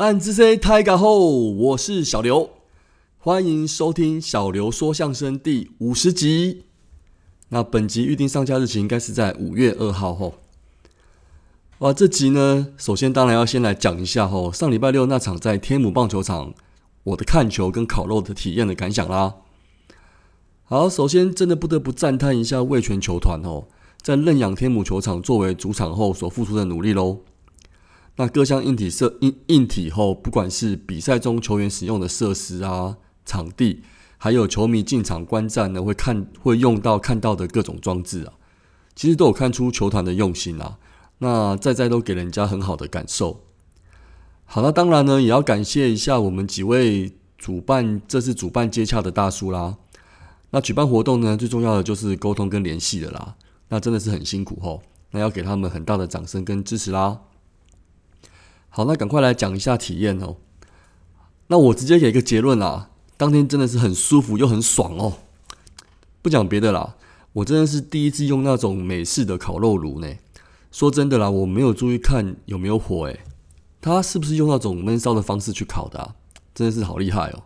暗之 C 太嘎后，我是小刘，欢迎收听小刘说相声第五十集。那本集预定上架日期应该是在五月二号后。哇，这集呢，首先当然要先来讲一下吼，上礼拜六那场在天母棒球场我的看球跟烤肉的体验的感想啦。好，首先真的不得不赞叹一下味全球团哦，在认养天母球场作为主场后所付出的努力喽。那各项硬体设硬硬体后，不管是比赛中球员使用的设施啊、场地，还有球迷进场观战呢，会看会用到看到的各种装置啊，其实都有看出球团的用心啊。那在在都给人家很好的感受。好，那当然呢，也要感谢一下我们几位主办这次主办接洽的大叔啦。那举办活动呢，最重要的就是沟通跟联系的啦。那真的是很辛苦吼，那要给他们很大的掌声跟支持啦。好，那赶快来讲一下体验哦。那我直接给一个结论啦，当天真的是很舒服又很爽哦。不讲别的啦，我真的是第一次用那种美式的烤肉炉呢。说真的啦，我没有注意看有没有火诶，它是不是用那种闷烧的方式去烤的？真的是好厉害哦。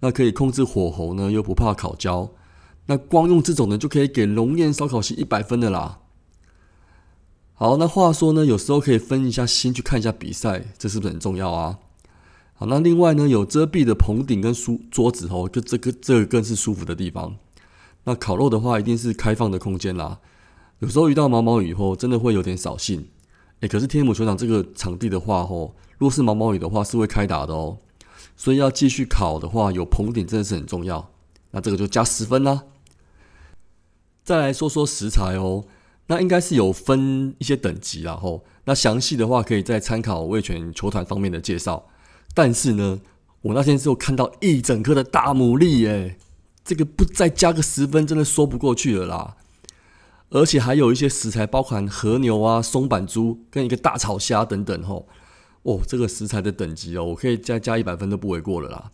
那可以控制火候呢，又不怕烤焦。那光用这种呢，就可以给龙焰烧烤系一百分的啦。好，那话说呢，有时候可以分一下心去看一下比赛，这是不是很重要啊？好，那另外呢，有遮蔽的棚顶跟书桌子哦，就这个这个更是舒服的地方。那烤肉的话，一定是开放的空间啦。有时候遇到毛毛雨后，真的会有点扫兴。诶，可是天母球场这个场地的话，吼，如果是毛毛雨的话，是会开打的哦。所以要继续烤的话，有棚顶真的是很重要。那这个就加十分啦。再来说说食材哦，那应该是有分一些等级啦吼。那详细的话可以再参考味全球团方面的介绍。但是呢，我那天是有看到一整颗的大牡蛎耶，这个不再加个十分，真的说不过去了啦。而且还有一些食材，包含和牛啊、松板猪跟一个大炒虾等等吼。哦，这个食材的等级哦，我可以再加一百分都不为过了啦。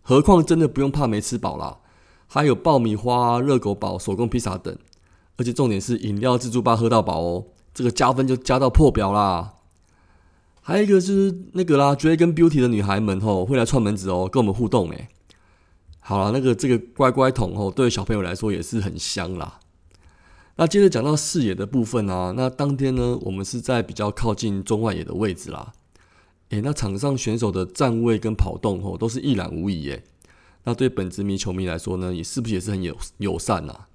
何况真的不用怕没吃饱啦。还有爆米花、热狗堡、手工披萨等，而且重点是饮料自助吧喝到饱哦，这个加分就加到破表啦。还有一个就是那个啦，追跟 Beauty 的女孩们吼会来串门子哦，跟我们互动诶。好了，那个这个乖乖桶哦，对小朋友来说也是很香啦。那接着讲到视野的部分啊，那当天呢，我们是在比较靠近中外野的位置啦。诶，那场上选手的站位跟跑动吼都是一览无遗耶。那对本职迷球迷来说呢，也是不是也是很友友善呐？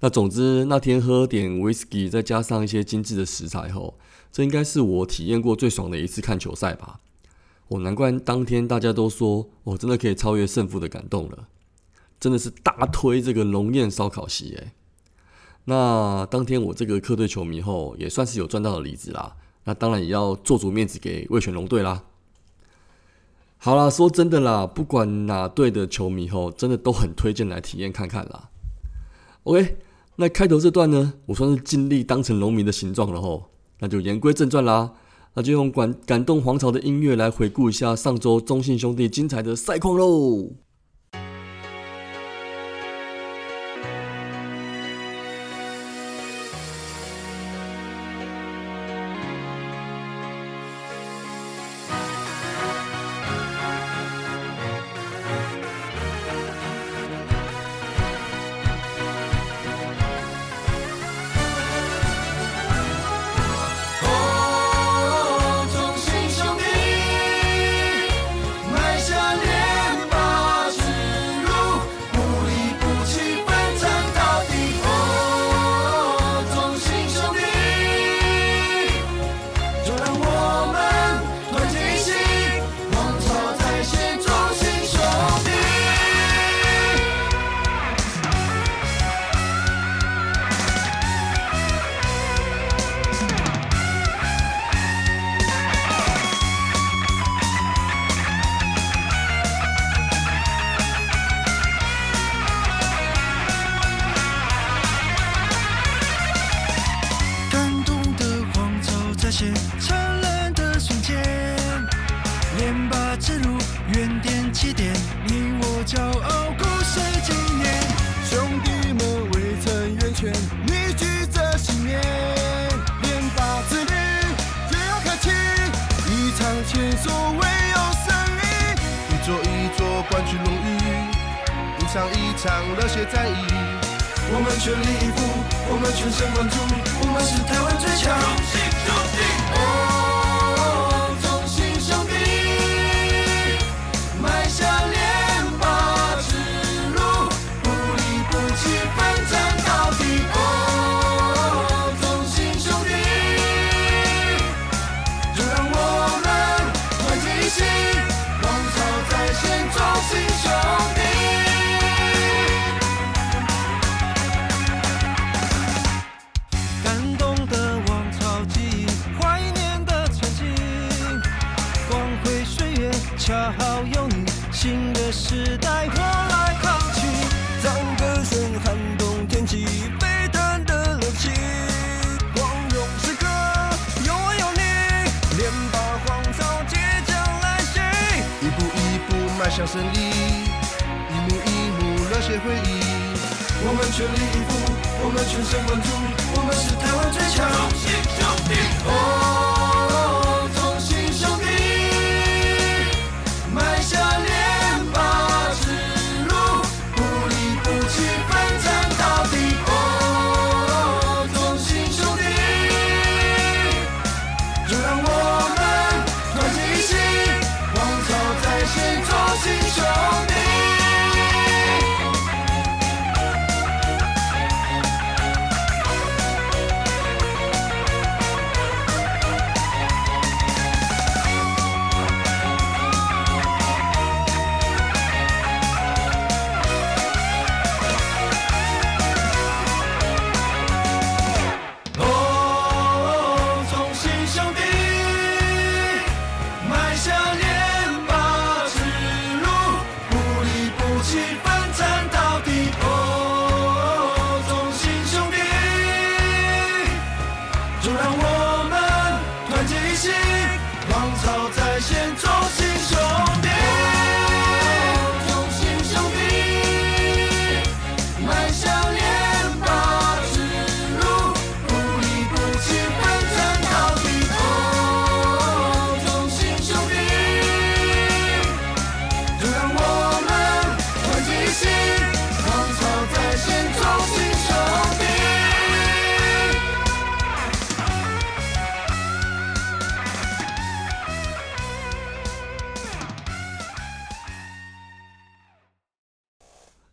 那总之那天喝点 whisky，再加上一些精致的食材后，这应该是我体验过最爽的一次看球赛吧。哦，难怪当天大家都说，我真的可以超越胜负的感动了，真的是大推这个龙焰烧烤席诶。那当天我这个客队球迷后，也算是有赚到的里子啦。那当然也要做足面子给魏全龙队啦。好啦，说真的啦，不管哪队的球迷吼，真的都很推荐来体验看看啦。OK，那开头这段呢，我算是尽力当成农民的形状了吼，那就言归正传啦，那就用感感动皇朝的音乐来回顾一下上周中信兄弟精彩的赛况喽。灿烂的瞬间，连霸之路，原点起点，你我骄傲，故事纪念。兄弟们围成圆圈，凝聚着信念。连霸之旅，越要开启一场前所未有的胜利。一座一座冠军荣誉，一场一场热血战役。我们全力以赴，我们全神贯注，我们是台湾最强。胜利，一幕一幕热血回忆。我们全力以赴，我们全神贯注，我们是台湾最强。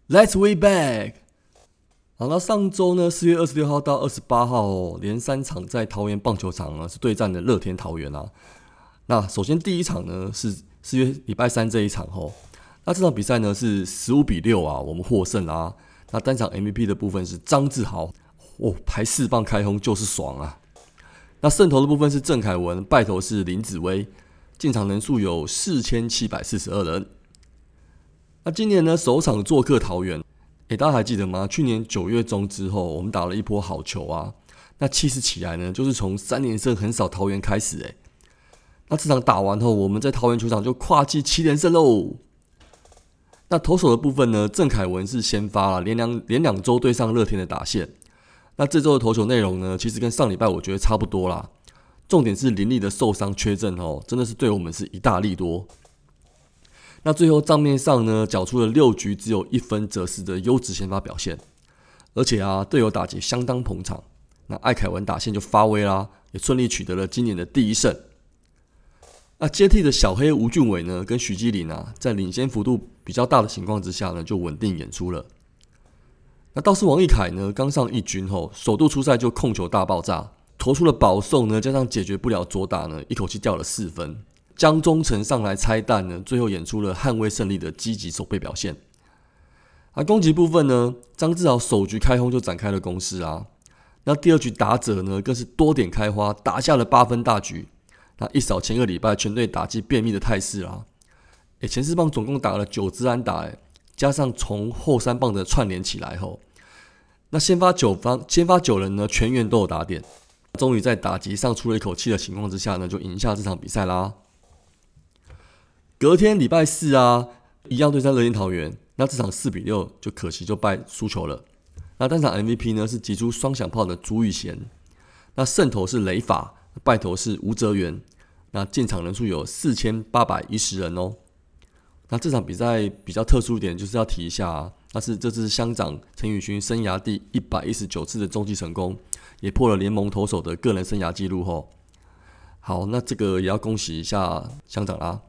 Let's way back。好，那上周呢，四月二十六号到二十八号、哦，连三场在桃园棒球场呢是对战的乐天桃园啊。那首先第一场呢是四月礼拜三这一场哦，那这场比赛呢是十五比六啊，我们获胜啦、那单场 MVP 的部分是张志豪，哦，排四棒开轰就是爽啊。那胜投的部分是郑凯文，败投是林子威，进场人数有四千七百四十二人。那今年呢，首场做客桃园，诶，大家还记得吗？去年九月中之后，我们打了一波好球啊。那气势起来呢，就是从三连胜横扫桃园开始，诶。那这场打完后，我们在桃园球场就跨季七连胜喽。那投手的部分呢，郑凯文是先发了，连两连两周对上乐天的打线。那这周的投球内容呢，其实跟上礼拜我觉得差不多啦。重点是林立的受伤缺阵哦，真的是对我们是一大利多。那最后账面上呢，缴出了六局只有一分则是的优质先发表现，而且啊，队友打击相当捧场。那艾凯文打线就发威啦，也顺利取得了今年的第一胜。那接替的小黑吴俊伟呢，跟徐基林啊，在领先幅度比较大的情况之下呢，就稳定演出了。那倒是王一凯呢，刚上一军后，首度出赛就控球大爆炸，投出了保送呢，加上解决不了左打呢，一口气掉了四分。江中诚上来拆弹呢，最后演出了捍卫胜利的积极守备表现。而攻击部分呢，张志豪首局开轰就展开了攻势啊。那第二局打者呢，更是多点开花，打下了八分大局。那一扫前个礼拜全队打击便秘的态势啊。诶，前四棒总共打了九支安打，诶，加上从后三棒的串联起来后，那先发九方先发九人呢，全员都有打点。终于在打击上出了一口气的情况之下呢，就赢下这场比赛啦。隔天礼拜四啊，一样对战乐天桃园，那这场四比六就可惜就败输球了。那单场 MVP 呢是击出双响炮的朱玉贤，那胜投是雷法，败投是吴哲源，那进场人数有四千八百一十人哦。那这场比赛比较特殊一点，就是要提一下，啊，那是这次乡长陈宇勋生涯第一百一十九次的中继成功，也破了联盟投手的个人生涯纪录吼。好，那这个也要恭喜一下乡长啦。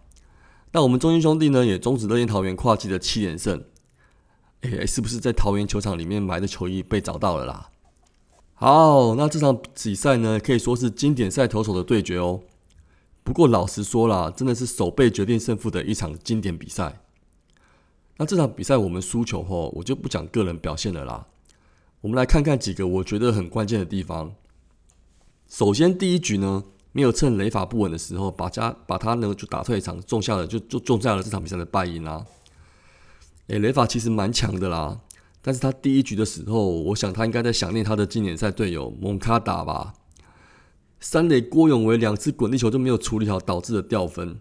那我们中英兄弟呢，也终止乐天桃园跨季的七连胜。诶，是不是在桃园球场里面埋的球衣被找到了啦？好，那这场比赛呢，可以说是经典赛投手的对决哦。不过老实说啦，真的是手背决定胜负的一场经典比赛。那这场比赛我们输球后，我就不讲个人表现了啦。我们来看看几个我觉得很关键的地方。首先，第一局呢。没有趁雷法不稳的时候，把家把他呢就打退场，种下了就就种下了这场比赛的败因啦。诶，雷法其实蛮强的啦，但是他第一局的时候，我想他应该在想念他的经典赛队友蒙卡达吧。三垒郭永维两次滚地球都没有处理好，导致了掉分。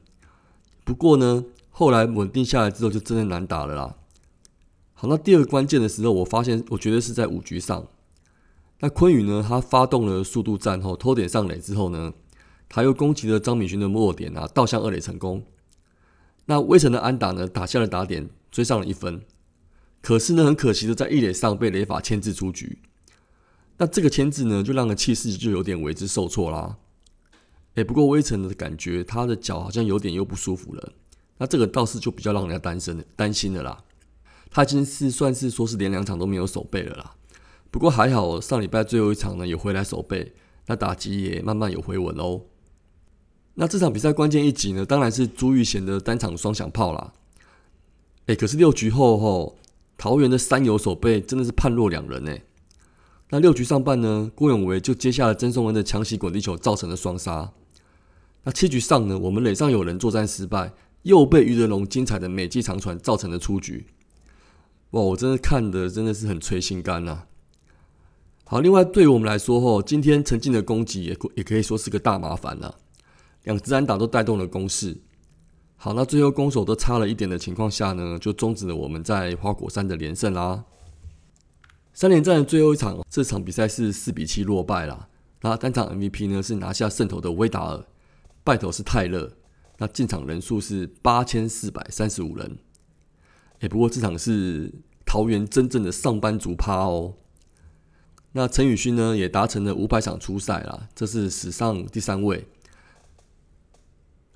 不过呢，后来稳定下来之后，就真的难打了啦。好，那第二个关键的时候，我发现我觉得是在五局上，那昆宇呢，他发动了速度战后偷点上垒之后呢。他又攻击了张敏勋的末点啊，倒向二垒成功。那威城的安打呢，打下了打点，追上了一分。可是呢，很可惜的，在一垒上被雷法牵制出局。那这个牵制呢，就让人气势就有点为之受挫啦。哎，不过威城的感觉，他的脚好像有点又不舒服了。那这个倒是就比较让人家担心的担心的啦。他已经是算是说是连两场都没有守备了啦。不过还好，上礼拜最后一场呢，也回来守备，那打击也慢慢有回稳喽。那这场比赛关键一集呢，当然是朱玉贤的单场双响炮啦。哎，可是六局后后，桃园的三游守备真的是判若两人呢。那六局上半呢，郭永维就接下了曾颂恩的强袭滚地球，造成了双杀。那七局上呢，我们垒上有人作战失败，又被余德龙精彩的美记长传造成了出局。哇，我真的看的真的是很催心肝呐。好，另外对于我们来说吼，今天陈进的攻击也也可以说是个大麻烦了。两支安打都带动了攻势，好，那最后攻守都差了一点的情况下呢，就终止了我们在花果山的连胜啦。三连战的最后一场，这场比赛是四比七落败啦。那单场 MVP 呢是拿下胜投的威达尔，败投是泰勒。那进场人数是八千四百三十五人。哎，不过这场是桃园真正的上班族趴哦。那陈宇勋呢也达成了五百场初赛啦，这是史上第三位。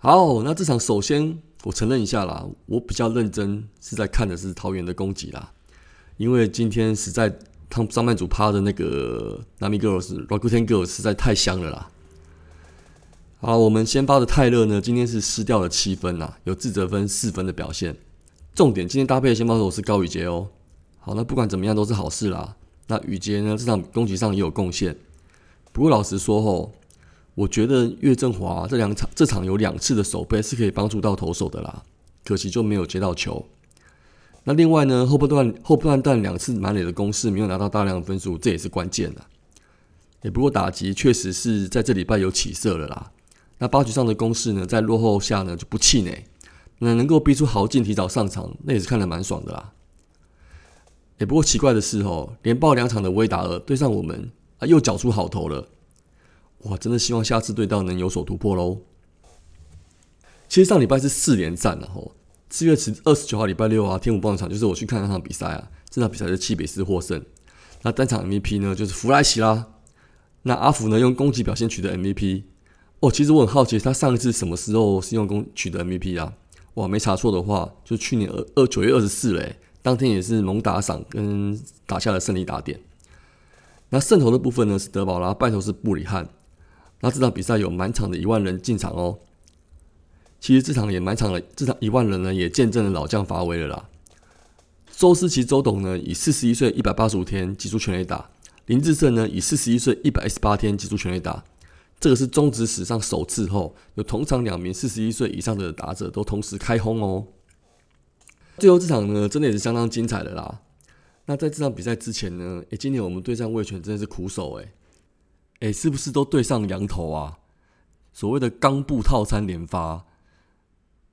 好，那这场首先我承认一下啦，我比较认真是在看的是桃园的攻击啦，因为今天实在他们上半组趴的那个 Nami Girls、Rakuten Girls 实在太香了啦。好，我们先发的泰勒呢，今天是失掉了七分啦，有自责分四分的表现。重点今天搭配的先发手是高宇杰哦。好，那不管怎么样都是好事啦。那宇杰呢，这场攻击上也有贡献。不过老实说吼。我觉得岳振华这两场这场有两次的守备是可以帮助到投手的啦，可惜就没有接到球。那另外呢，后半段后半段两次满垒的攻势没有拿到大量的分数，这也是关键的。也不过打击确实是在这礼拜有起色了啦。那八局上的攻势呢，在落后下呢就不气馁，那能够逼出豪进提早上场，那也是看得蛮爽的啦。也不过奇怪的是哦，连爆两场的威达尔对上我们啊，又缴出好投了。哇，真的希望下次对到能有所突破喽！其实上礼拜是四连战了吼，四月十二十九号礼拜六啊，天舞棒场就是我去看那场比赛啊，这场比赛是七比四获胜。那单场 MVP 呢就是弗莱奇啦。那阿福呢用攻击表现取得 MVP。哦，其实我很好奇，他上一次什么时候是用攻取得 MVP 啊？哇，没查错的话，就去年二二九月二十四嘞，当天也是猛打赏跟打下了胜利打点。那胜投的部分呢是德保拉，败投是布里汉。那这场比赛有满场的一万人进场哦。其实这场也满场了，这场一万人呢也见证了老将发威了啦。周思齐周董呢以四十一岁一百八十五天击出全垒打，林志胜呢以四十一岁一百一十八天击出全垒打，这个是中职史上首次后有同场两名四十一岁以上的打者都同时开轰哦。最后这场呢真的也是相当精彩的啦。那在这场比赛之前呢，诶，今年我们对战魏权真的是苦手诶。哎，是不是都对上羊头啊？所谓的钢布套餐连发，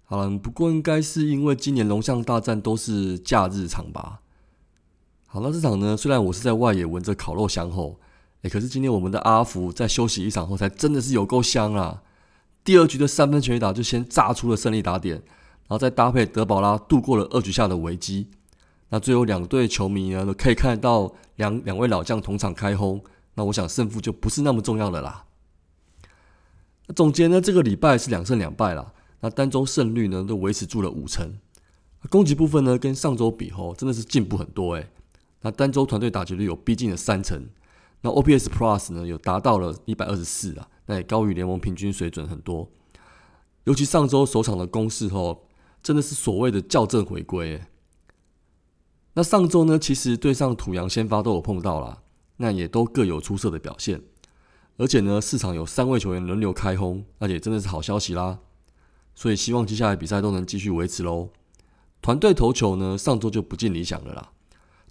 好了，不过应该是因为今年龙象大战都是假日场吧。好，那这场呢，虽然我是在外野闻着烤肉香后，哎，可是今天我们的阿福在休息一场后，才真的是有够香啊！第二局的三分全垒打就先炸出了胜利打点，然后再搭配德保拉度过了二局下的危机。那最后两队球迷呢，可以看到两两位老将同场开轰。那我想胜负就不是那么重要的啦。那总结呢，这个礼拜是两胜两败啦。那单周胜率呢都维持住了五成。攻击部分呢，跟上周比后真的是进步很多诶。那单周团队打击率有逼近了三成。那 OPS Plus 呢，有达到了一百二十四啊，那也高于联盟平均水准很多。尤其上周首场的攻势后，真的是所谓的校正回归。那上周呢，其实对上土洋先发都有碰到啦，那也都各有出色的表现。而且呢，市场有三位球员轮流开轰，那也真的是好消息啦。所以希望接下来比赛都能继续维持喽。团队投球呢，上周就不尽理想了啦。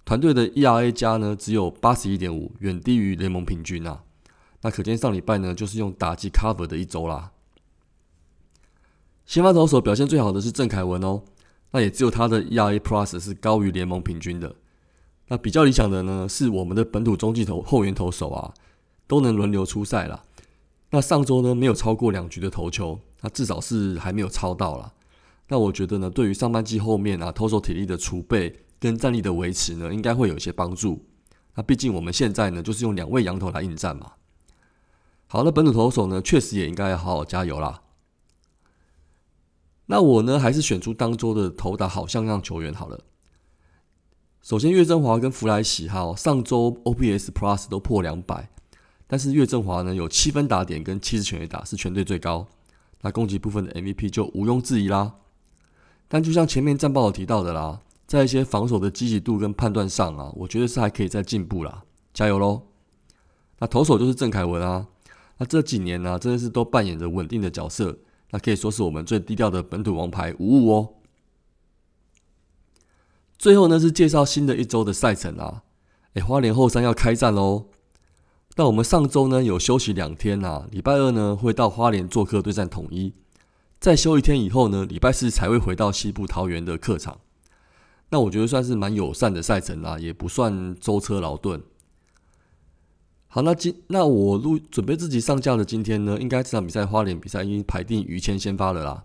团队的 ERA 加呢只有八十一点五，远低于联盟平均啊。那可见上礼拜呢就是用打击 cover 的一周啦。先发投手表现最好的是郑凯文哦，那也只有他的 ERA Plus 是高于联盟平均的。那比较理想的呢是我们的本土中继投后援投手啊，都能轮流出赛了。那上周呢没有超过两局的投球，那至少是还没有超到了。那我觉得呢，对于上半季后面啊投手体力的储备。跟战力的维持呢，应该会有一些帮助。那毕竟我们现在呢，就是用两位羊头来应战嘛。好，那本土投手呢，确实也应该要好好加油啦。那我呢，还是选出当周的投打好像样球员好了。首先，岳振华跟弗莱喜哈，上周 OPS Plus 都破两百，但是岳振华呢有七分打点跟七十全垒打，是全队最高。那攻击部分的 MVP 就毋庸置疑啦。但就像前面战报有提到的啦。在一些防守的积极度跟判断上啊，我觉得是还可以再进步啦，加油喽！那投手就是郑凯文啊，那这几年呢，真的是都扮演着稳定的角色，那可以说是我们最低调的本土王牌五五哦。最后呢，是介绍新的一周的赛程啊，哎，花莲后山要开战喽！那我们上周呢有休息两天啊，礼拜二呢会到花莲做客对战统一，再休一天以后呢，礼拜四才会回到西部桃园的客场。那我觉得算是蛮友善的赛程啦，也不算舟车劳顿。好，那今那我录准备自己上架的今天呢，应该这场比赛花莲比赛已经排定于谦先发了啦。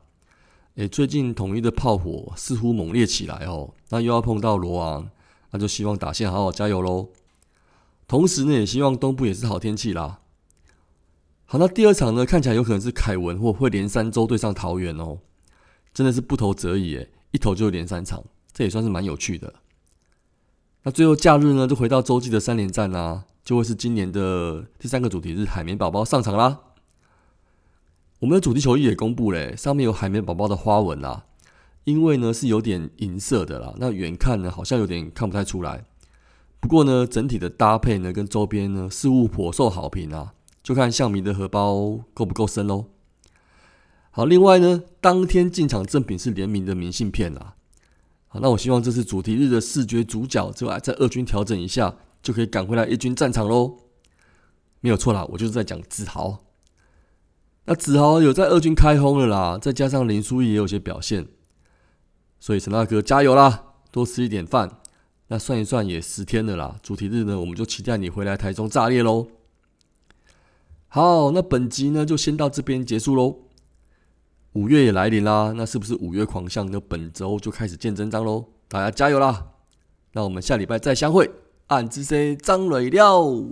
诶，最近统一的炮火似乎猛烈起来哦，那又要碰到罗王，那就希望打线好好加油喽。同时呢，也希望东部也是好天气啦。好，那第二场呢，看起来有可能是凯文或会连三周对上桃园哦，真的是不投则已诶，一投就连三场。这也算是蛮有趣的。那最后假日呢，就回到洲际的三连战啦，就会是今年的第三个主题日，海绵宝宝上场啦。我们的主题球衣也公布嘞，上面有海绵宝宝的花纹啦。因为呢是有点银色的啦，那远看呢好像有点看不太出来。不过呢，整体的搭配呢跟周边呢似乎颇受好评啊，就看象迷的荷包够不够深喽。好，另外呢，当天进场赠品是联名的明信片啊。好，那我希望这次主题日的视觉主角，之外在二军调整一下，就可以赶回来一军战场喽。没有错啦，我就是在讲自豪。那子豪有在二军开轰了啦，再加上林书义也有些表现，所以陈大哥加油啦，多吃一点饭。那算一算也十天了啦，主题日呢，我们就期待你回来台中炸裂喽。好，那本集呢就先到这边结束喽。五月也来临啦，那是不是五月狂象的本周就开始见真章喽？大家加油啦！那我们下礼拜再相会，暗之 C 张磊了。